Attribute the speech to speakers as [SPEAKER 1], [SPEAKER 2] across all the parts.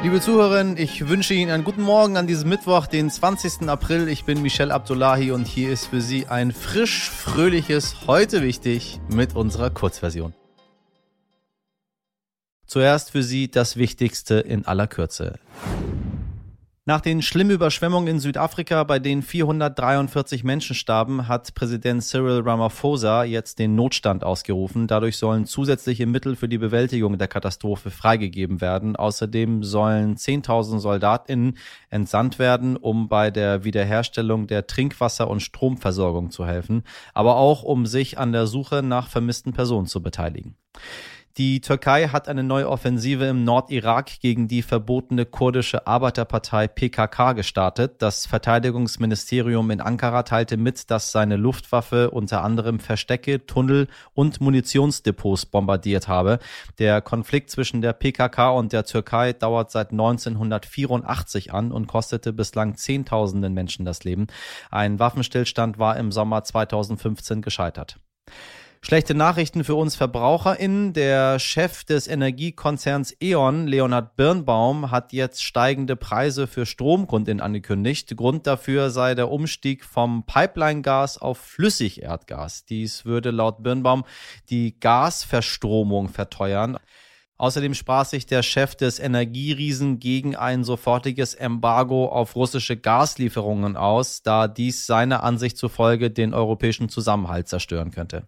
[SPEAKER 1] Liebe Zuhörerinnen, ich wünsche Ihnen einen guten Morgen an diesem Mittwoch, den 20. April. Ich bin Michel Abdullahi und hier ist für Sie ein frisch, fröhliches Heute wichtig mit unserer Kurzversion. Zuerst für Sie das Wichtigste in aller Kürze. Nach den schlimmen Überschwemmungen in Südafrika, bei denen 443 Menschen starben, hat Präsident Cyril Ramaphosa jetzt den Notstand ausgerufen. Dadurch sollen zusätzliche Mittel für die Bewältigung der Katastrophe freigegeben werden. Außerdem sollen 10.000 Soldatinnen entsandt werden, um bei der Wiederherstellung der Trinkwasser- und Stromversorgung zu helfen, aber auch um sich an der Suche nach vermissten Personen zu beteiligen. Die Türkei hat eine neue Offensive im Nordirak gegen die verbotene kurdische Arbeiterpartei PKK gestartet. Das Verteidigungsministerium in Ankara teilte mit, dass seine Luftwaffe unter anderem Verstecke, Tunnel und Munitionsdepots bombardiert habe. Der Konflikt zwischen der PKK und der Türkei dauert seit 1984 an und kostete bislang Zehntausenden Menschen das Leben. Ein Waffenstillstand war im Sommer 2015 gescheitert. Schlechte Nachrichten für uns VerbraucherInnen. Der Chef des Energiekonzerns E.ON, Leonhard Birnbaum, hat jetzt steigende Preise für Stromkunden angekündigt. Grund dafür sei der Umstieg vom Pipeline-Gas auf Flüssigerdgas. Dies würde laut Birnbaum die Gasverstromung verteuern. Außerdem sprach sich der Chef des Energieriesen gegen ein sofortiges Embargo auf russische Gaslieferungen aus, da dies seiner Ansicht zufolge den europäischen Zusammenhalt zerstören könnte.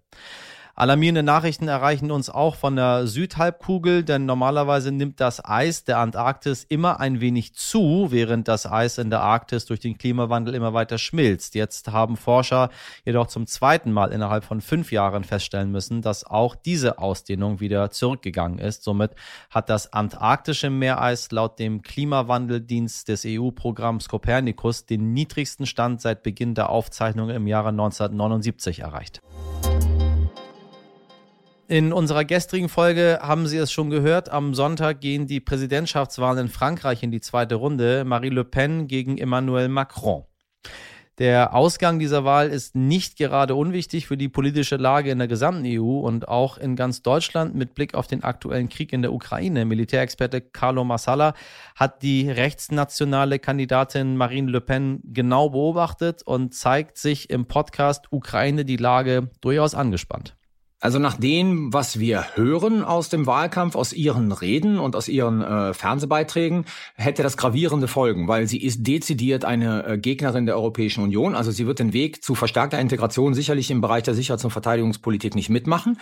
[SPEAKER 1] Alarmierende Nachrichten erreichen uns auch von der Südhalbkugel, denn normalerweise nimmt das Eis der Antarktis immer ein wenig zu, während das Eis in der Arktis durch den Klimawandel immer weiter schmilzt. Jetzt haben Forscher jedoch zum zweiten Mal innerhalb von fünf Jahren feststellen müssen, dass auch diese Ausdehnung wieder zurückgegangen ist. Somit hat das antarktische Meereis laut dem Klimawandeldienst des EU-Programms Copernicus den niedrigsten Stand seit Beginn der Aufzeichnung im Jahre 1979 erreicht. In unserer gestrigen Folge haben Sie es schon gehört. Am Sonntag gehen die Präsidentschaftswahlen in Frankreich in die zweite Runde. Marie Le Pen gegen Emmanuel Macron. Der Ausgang dieser Wahl ist nicht gerade unwichtig für die politische Lage in der gesamten EU und auch in ganz Deutschland mit Blick auf den aktuellen Krieg in der Ukraine. Militärexperte Carlo Massala hat die rechtsnationale Kandidatin Marine Le Pen genau beobachtet und zeigt sich im Podcast Ukraine die Lage durchaus angespannt.
[SPEAKER 2] Also nach dem, was wir hören aus dem Wahlkampf, aus ihren Reden und aus ihren äh, Fernsehbeiträgen, hätte das gravierende Folgen, weil sie ist dezidiert eine äh, Gegnerin der Europäischen Union. Also sie wird den Weg zu verstärkter Integration sicherlich im Bereich der Sicherheits- und Verteidigungspolitik nicht mitmachen.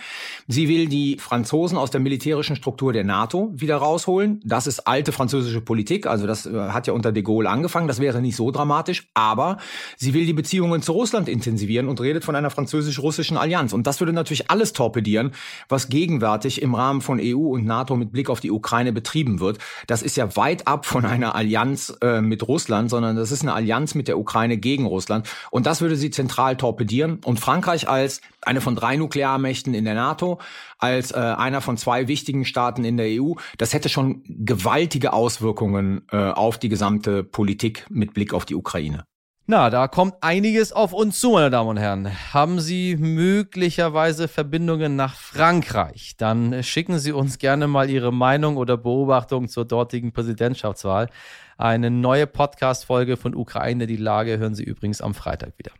[SPEAKER 2] Sie will die Franzosen aus der militärischen Struktur der NATO wieder rausholen. Das ist alte französische Politik, also das äh, hat ja unter de Gaulle angefangen. Das wäre nicht so dramatisch, aber sie will die Beziehungen zu Russland intensivieren und redet von einer französisch-russischen Allianz. Und das würde natürlich alles alles torpedieren, was gegenwärtig im Rahmen von EU und NATO mit Blick auf die Ukraine betrieben wird. Das ist ja weit ab von einer Allianz äh, mit Russland, sondern das ist eine Allianz mit der Ukraine gegen Russland. Und das würde sie zentral torpedieren. Und Frankreich als eine von drei Nuklearmächten in der NATO, als äh, einer von zwei wichtigen Staaten in der EU, das hätte schon gewaltige Auswirkungen äh, auf die gesamte Politik mit Blick auf die Ukraine.
[SPEAKER 1] Na, da kommt einiges auf uns zu, meine Damen und Herren. Haben Sie möglicherweise Verbindungen nach Frankreich? Dann schicken Sie uns gerne mal Ihre Meinung oder Beobachtung zur dortigen Präsidentschaftswahl. Eine neue Podcast-Folge von Ukraine, die Lage, hören Sie übrigens am Freitag wieder.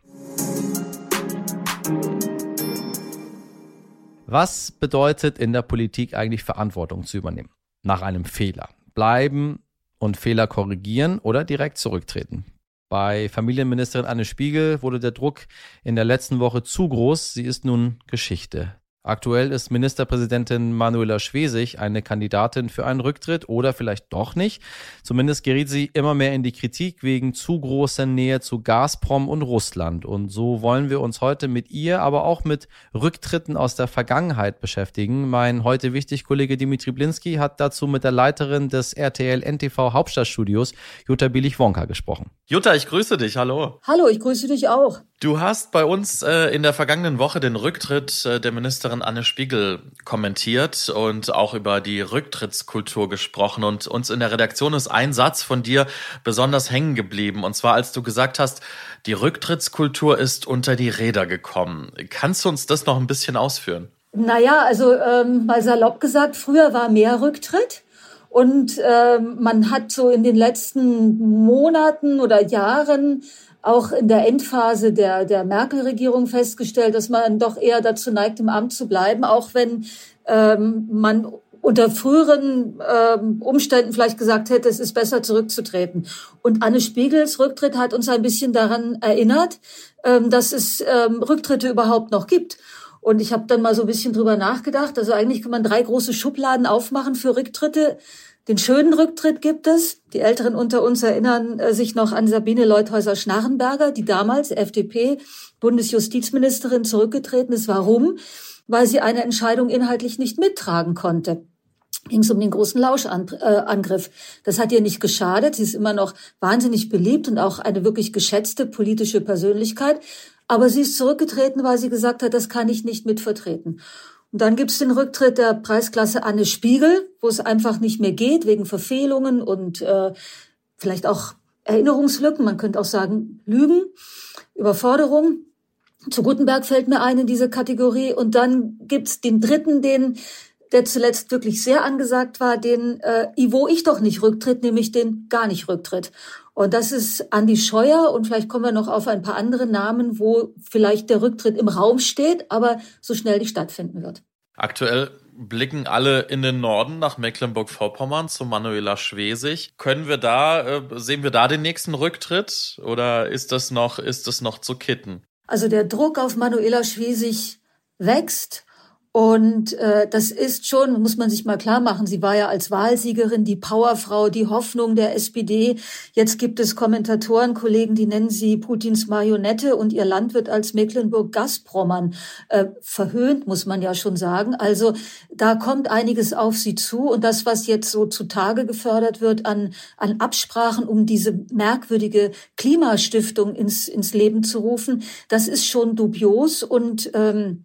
[SPEAKER 1] Was bedeutet in der Politik eigentlich Verantwortung zu übernehmen? Nach einem Fehler. Bleiben und Fehler korrigieren oder direkt zurücktreten? Bei Familienministerin Anne Spiegel wurde der Druck in der letzten Woche zu groß. Sie ist nun Geschichte. Aktuell ist Ministerpräsidentin Manuela Schwesig eine Kandidatin für einen Rücktritt oder vielleicht doch nicht. Zumindest geriet sie immer mehr in die Kritik wegen zu großer Nähe zu Gazprom und Russland. Und so wollen wir uns heute mit ihr, aber auch mit Rücktritten aus der Vergangenheit beschäftigen. Mein heute wichtig Kollege Dimitri Blinski hat dazu mit der Leiterin des RTL NTV Hauptstadtstudios, Jutta Billig-Wonka, gesprochen.
[SPEAKER 3] Jutta, ich grüße dich. Hallo.
[SPEAKER 4] Hallo, ich grüße dich auch.
[SPEAKER 3] Du hast bei uns äh, in der vergangenen Woche den Rücktritt äh, der Ministerin Anne Spiegel kommentiert und auch über die Rücktrittskultur gesprochen. Und uns in der Redaktion ist ein Satz von dir besonders hängen geblieben. Und zwar, als du gesagt hast, die Rücktrittskultur ist unter die Räder gekommen. Kannst du uns das noch ein bisschen ausführen?
[SPEAKER 4] Naja, also ähm, mal salopp gesagt, früher war mehr Rücktritt. Und äh, man hat so in den letzten Monaten oder Jahren auch in der Endphase der, der Merkel-Regierung festgestellt, dass man doch eher dazu neigt, im Amt zu bleiben, auch wenn ähm, man unter früheren ähm, Umständen vielleicht gesagt hätte, es ist besser zurückzutreten. Und Anne Spiegels Rücktritt hat uns ein bisschen daran erinnert, ähm, dass es ähm, Rücktritte überhaupt noch gibt. Und ich habe dann mal so ein bisschen drüber nachgedacht. Also eigentlich kann man drei große Schubladen aufmachen für Rücktritte. Den schönen Rücktritt gibt es. Die Älteren unter uns erinnern äh, sich noch an Sabine Leuthäuser-Schnarrenberger, die damals FDP-Bundesjustizministerin zurückgetreten ist. Warum? Weil sie eine Entscheidung inhaltlich nicht mittragen konnte ging es um den großen Lauschangriff. Das hat ihr nicht geschadet. Sie ist immer noch wahnsinnig beliebt und auch eine wirklich geschätzte politische Persönlichkeit. Aber sie ist zurückgetreten, weil sie gesagt hat, das kann ich nicht mitvertreten. Und dann gibt es den Rücktritt der Preisklasse Anne Spiegel, wo es einfach nicht mehr geht, wegen Verfehlungen und äh, vielleicht auch Erinnerungslücken, man könnte auch sagen Lügen, Überforderung. Zu Gutenberg fällt mir ein in diese Kategorie. Und dann gibt's den dritten, den der zuletzt wirklich sehr angesagt war, den äh, wo ich doch nicht rücktritt, nämlich den gar nicht rücktritt. Und das ist Andi Scheuer und vielleicht kommen wir noch auf ein paar andere Namen, wo vielleicht der Rücktritt im Raum steht, aber so schnell nicht stattfinden wird.
[SPEAKER 3] Aktuell blicken alle in den Norden nach Mecklenburg-Vorpommern zu Manuela Schwesig. Können wir da, äh, sehen wir da den nächsten Rücktritt oder ist das noch, ist das noch zu kitten?
[SPEAKER 4] Also der Druck auf Manuela Schwesig wächst. Und äh, das ist schon, muss man sich mal klar machen, sie war ja als Wahlsiegerin die Powerfrau, die Hoffnung der SPD. Jetzt gibt es Kommentatoren, Kollegen, die nennen sie Putins Marionette und ihr Land wird als Mecklenburg-Gazpromern äh, verhöhnt, muss man ja schon sagen. Also da kommt einiges auf sie zu. Und das, was jetzt so zutage gefördert wird an, an Absprachen, um diese merkwürdige Klimastiftung ins, ins Leben zu rufen, das ist schon dubios und ähm,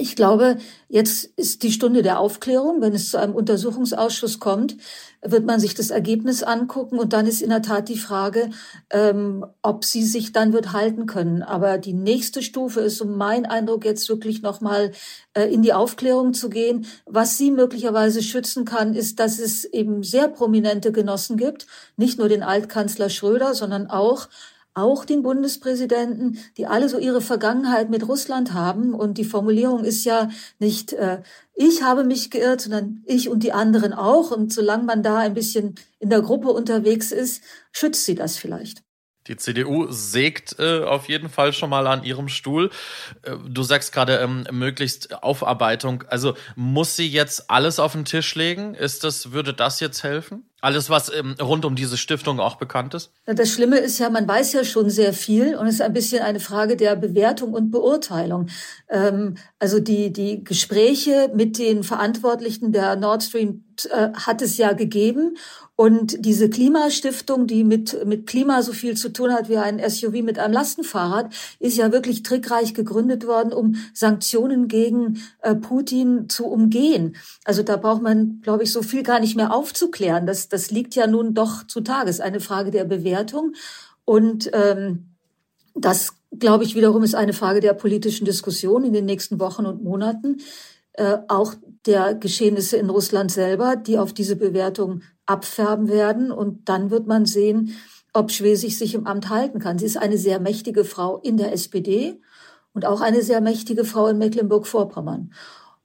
[SPEAKER 4] ich glaube, jetzt ist die Stunde der Aufklärung. Wenn es zu einem Untersuchungsausschuss kommt, wird man sich das Ergebnis angucken und dann ist in der Tat die Frage, ähm, ob sie sich dann wird halten können. Aber die nächste Stufe ist, um mein Eindruck jetzt wirklich nochmal äh, in die Aufklärung zu gehen. Was sie möglicherweise schützen kann, ist, dass es eben sehr prominente Genossen gibt, nicht nur den Altkanzler Schröder, sondern auch auch den Bundespräsidenten, die alle so ihre Vergangenheit mit Russland haben. Und die Formulierung ist ja nicht, äh, ich habe mich geirrt, sondern ich und die anderen auch. Und solange man da ein bisschen in der Gruppe unterwegs ist, schützt sie das vielleicht.
[SPEAKER 3] Die CDU sägt äh, auf jeden Fall schon mal an ihrem Stuhl. Äh, du sagst gerade ähm, möglichst Aufarbeitung. Also muss sie jetzt alles auf den Tisch legen? Ist das, würde das jetzt helfen? Alles, was ähm, rund um diese Stiftung auch bekannt ist?
[SPEAKER 4] Das Schlimme ist ja, man weiß ja schon sehr viel und es ist ein bisschen eine Frage der Bewertung und Beurteilung. Ähm, also die, die Gespräche mit den Verantwortlichen der Nord Stream äh, hat es ja gegeben und diese Klimastiftung, die mit, mit Klima so viel zu tun hat wie ein SUV mit einem Lastenfahrrad, ist ja wirklich trickreich gegründet worden, um Sanktionen gegen äh, Putin zu umgehen. Also da braucht man, glaube ich, so viel gar nicht mehr aufzuklären. Das, das liegt ja nun doch. Es ist eine Frage der Bewertung. Und ähm, das, glaube ich, wiederum ist eine Frage der politischen Diskussion in den nächsten Wochen und Monaten. Äh, auch der Geschehnisse in Russland selber, die auf diese Bewertung abfärben werden. Und dann wird man sehen, ob Schwesig sich im Amt halten kann. Sie ist eine sehr mächtige Frau in der SPD und auch eine sehr mächtige Frau in Mecklenburg-Vorpommern.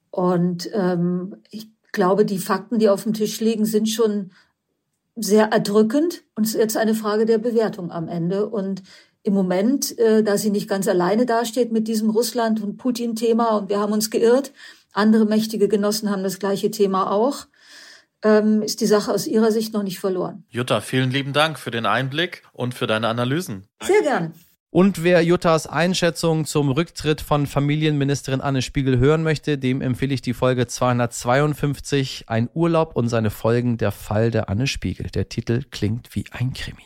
[SPEAKER 4] Und ähm, ich glaube, die Fakten, die auf dem Tisch liegen, sind schon sehr erdrückend. Und es ist jetzt eine Frage der Bewertung am Ende. Und im Moment, äh, da sie nicht ganz alleine dasteht mit diesem Russland- und Putin-Thema und wir haben uns geirrt, andere mächtige Genossen haben das gleiche Thema auch ähm, ist die Sache aus Ihrer Sicht noch nicht verloren.
[SPEAKER 3] Jutta, vielen lieben Dank für den Einblick und für deine Analysen.
[SPEAKER 4] Sehr gern.
[SPEAKER 1] Und wer Juttas Einschätzung zum Rücktritt von Familienministerin Anne Spiegel hören möchte, dem empfehle ich die Folge 252, Ein Urlaub und seine Folgen, der Fall der Anne Spiegel. Der Titel klingt wie ein Krimi.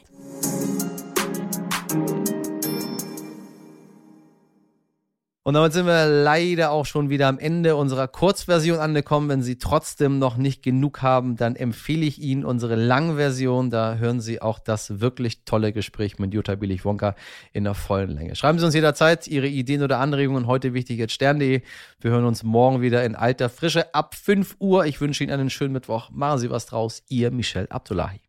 [SPEAKER 1] Und damit sind wir leider auch schon wieder am Ende unserer Kurzversion angekommen. Wenn Sie trotzdem noch nicht genug haben, dann empfehle ich Ihnen unsere Langversion. Da hören Sie auch das wirklich tolle Gespräch mit Jutta Billig-Wonka in der vollen Länge. Schreiben Sie uns jederzeit Ihre Ideen oder Anregungen. Heute wichtig jetzt stern.de. Wir hören uns morgen wieder in alter Frische ab 5 Uhr. Ich wünsche Ihnen einen schönen Mittwoch. Machen Sie was draus. Ihr Michel Abdullahi.